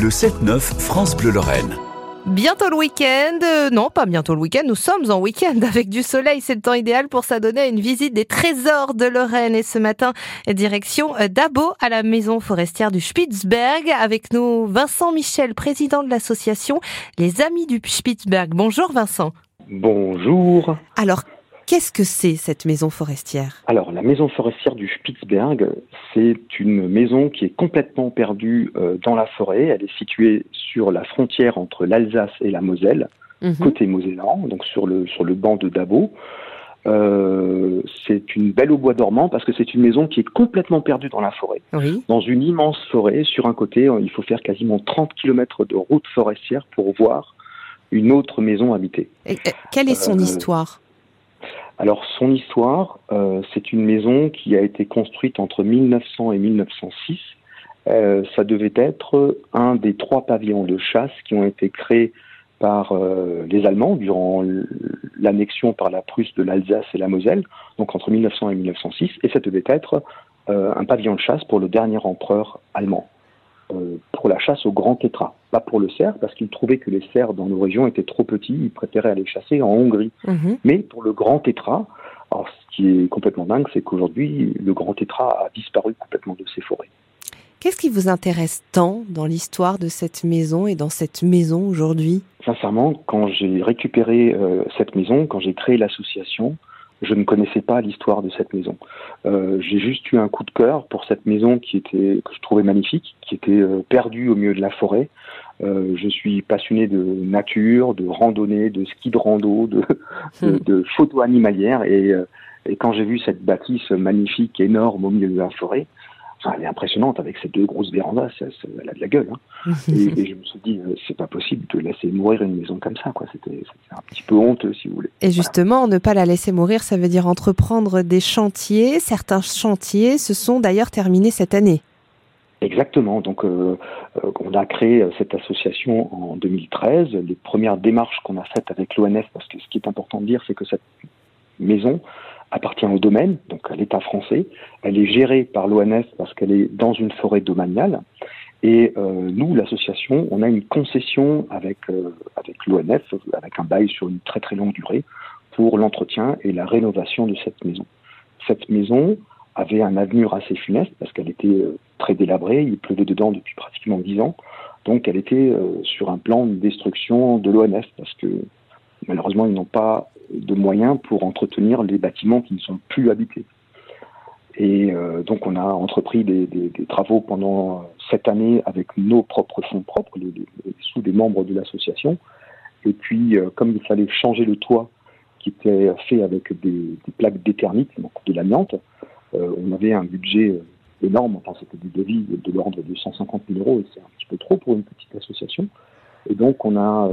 Le 7-9 France Bleu Lorraine. Bientôt le week-end. Euh, non, pas bientôt le week-end. Nous sommes en week-end avec du soleil. C'est le temps idéal pour s'adonner à une visite des trésors de Lorraine. Et ce matin, direction euh, d'Abo à la maison forestière du Spitzberg. Avec nous, Vincent Michel, président de l'association Les Amis du Spitzberg. Bonjour Vincent. Bonjour. Alors, Qu'est-ce que c'est cette maison forestière? Alors la maison forestière du Spitzberg, c'est une maison qui est complètement perdue euh, dans la forêt. Elle est située sur la frontière entre l'Alsace et la Moselle, mhm. côté mosellan, donc sur le sur le banc de Dabo. Euh, c'est une belle au bois dormant parce que c'est une maison qui est complètement perdue dans la forêt. Dans une immense forêt, sur un côté, il faut faire quasiment 30 km de route forestière pour voir une autre maison habitée. Et, quelle est son euh, histoire? Alors son histoire, euh, c'est une maison qui a été construite entre 1900 et 1906. Euh, ça devait être un des trois pavillons de chasse qui ont été créés par euh, les Allemands durant l'annexion par la Prusse de l'Alsace et la Moselle, donc entre 1900 et 1906, et ça devait être un pavillon de chasse pour le dernier empereur allemand. Chasse au grand tétra. Pas pour le cerf, parce qu'il trouvait que les cerfs dans nos régions étaient trop petits, il préférait aller chasser en Hongrie. Mhm. Mais pour le grand tétra, alors ce qui est complètement dingue, c'est qu'aujourd'hui, le grand tétra a disparu complètement de ces forêts. Qu'est-ce qui vous intéresse tant dans l'histoire de cette maison et dans cette maison aujourd'hui? Sincèrement, quand j'ai récupéré euh, cette maison, quand j'ai créé l'association, je ne connaissais pas l'histoire de cette maison. Euh, j'ai juste eu un coup de cœur pour cette maison qui était que je trouvais magnifique, qui était euh, perdue au milieu de la forêt. Euh, je suis passionné de nature, de randonnée, de ski de rando, de, de, hmm. de photos animalières et, euh, et quand j'ai vu cette bâtisse magnifique, énorme au milieu de la forêt, elle est impressionnante avec ces deux grosses vérandas, elle a de la gueule. Hein. et, je me suis dit, euh, c'est pas possible de laisser mourir une maison comme ça. Quoi. C'était, un petit peu honteux, si vous voulez. Et justement, ne pas la laisser mourir, ça veut dire entreprendre des chantiers. Certains chantiers se sont d'ailleurs terminés cette année. Exactement. Donc, euh, euh, on a créé cette association en 2013. Les premières démarches qu'on a faites avec l'ONF, parce que ce qui est important de dire, c'est que cette maison appartient au domaine, donc à l'État français. Elle est gérée par l'ONF parce qu'elle est dans une forêt domaniale. Et euh, nous, l'association, on a une concession avec, euh, avec l'ONF, avec un bail sur une très très longue durée, pour l'entretien et la rénovation de cette maison. Cette maison avait un avenir assez funeste parce qu'elle était euh, très délabrée, il pleuvait dedans depuis pratiquement dix ans, donc elle était sur un plan de destruction de l'ONF parce que malheureusement ils n'ont pas de moyens pour entretenir les bâtiments qui ne sont plus habités. Et euh, donc on a entrepris des, travaux pendant cette année avec nos propres fonds propres, les, sous des membres de l'association. Et puis euh, comme il fallait changer le toit qui était fait avec des, plaques d'éternite, donc de l'amiante, euh, on avait un budget énorme, enfin c'était du devis de l'ordre de 150 000 euros et c'est un petit peu trop pour une petite association. Et donc on a